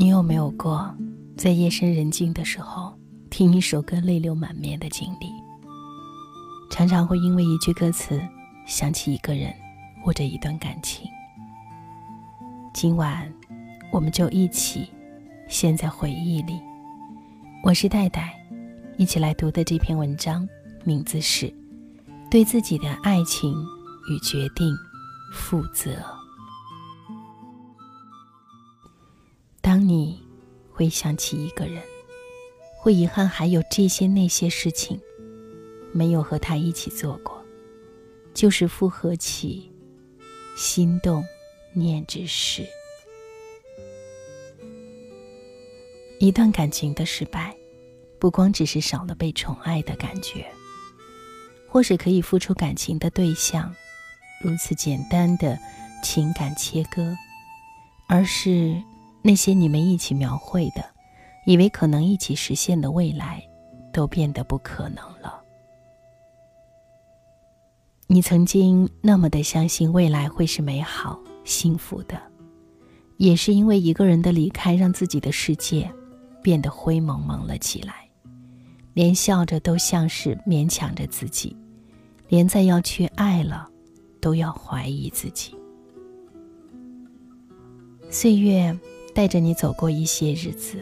你有没有过在夜深人静的时候听一首歌泪流满面的经历？常常会因为一句歌词想起一个人或者一段感情。今晚，我们就一起陷在回忆里。我是戴戴，一起来读的这篇文章名字是《对自己的爱情与决定负责》。当你回想起一个人，会遗憾还有这些那些事情没有和他一起做过，就是复合起心动念之事。一段感情的失败，不光只是少了被宠爱的感觉，或是可以付出感情的对象如此简单的情感切割，而是。那些你们一起描绘的，以为可能一起实现的未来，都变得不可能了。你曾经那么的相信未来会是美好幸福的，也是因为一个人的离开，让自己的世界变得灰蒙蒙了起来，连笑着都像是勉强着自己，连再要去爱了，都要怀疑自己。岁月。带着你走过一些日子，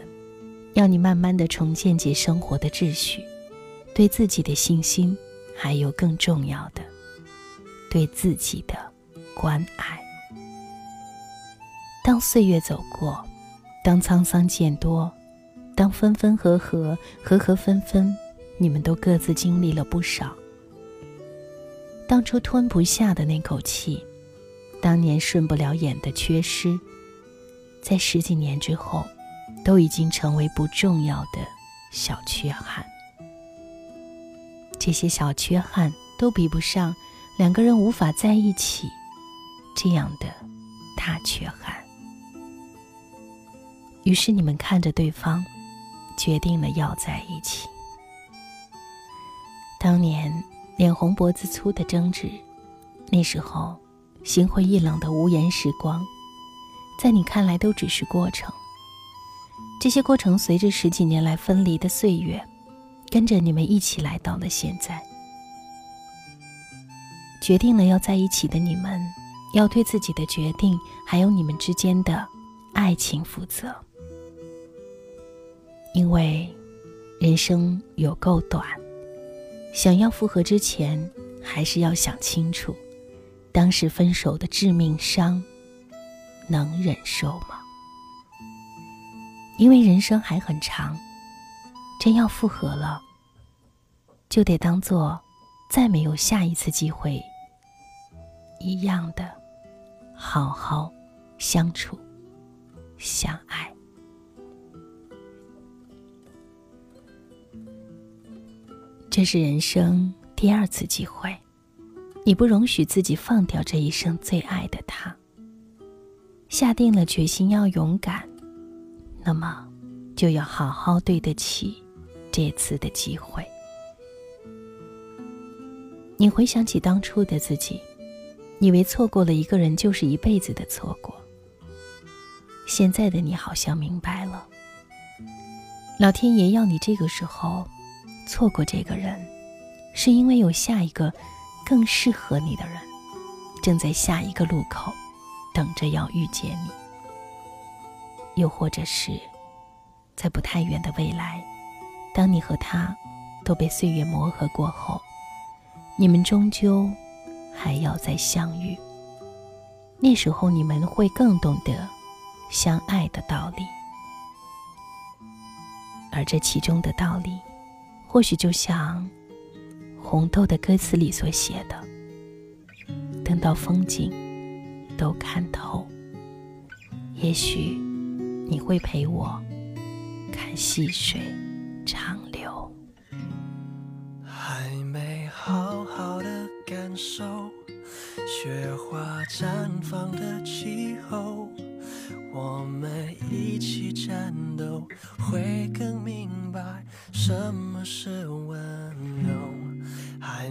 要你慢慢的重建起生活的秩序，对自己的信心，还有更重要的，对自己的关爱。当岁月走过，当沧桑渐多，当分分合合、合合分分，你们都各自经历了不少。当初吞不下的那口气，当年顺不了眼的缺失。在十几年之后，都已经成为不重要的小缺憾。这些小缺憾都比不上两个人无法在一起这样的大缺憾。于是你们看着对方，决定了要在一起。当年脸红脖子粗的争执，那时候心灰意冷的无言时光。在你看来都只是过程，这些过程随着十几年来分离的岁月，跟着你们一起来到了现在。决定了要在一起的你们，要对自己的决定还有你们之间的爱情负责，因为人生有够短，想要复合之前，还是要想清楚，当时分手的致命伤。能忍受吗？因为人生还很长，真要复合了，就得当做再没有下一次机会一样的，好好相处、相爱。这是人生第二次机会，你不容许自己放掉这一生最爱的他。下定了决心要勇敢，那么就要好好对得起这次的机会。你回想起当初的自己，以为错过了一个人就是一辈子的错过。现在的你好像明白了，老天爷要你这个时候错过这个人，是因为有下一个更适合你的人正在下一个路口。等着要遇见你，又或者是，在不太远的未来，当你和他都被岁月磨合过后，你们终究还要再相遇。那时候你们会更懂得相爱的道理，而这其中的道理，或许就像红豆的歌词里所写的：“等到风景。”都看透，也许你会陪我看细水长流。还没好好的感受雪花绽放的气候，我们一起战斗，会更明白什么是温柔。还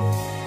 我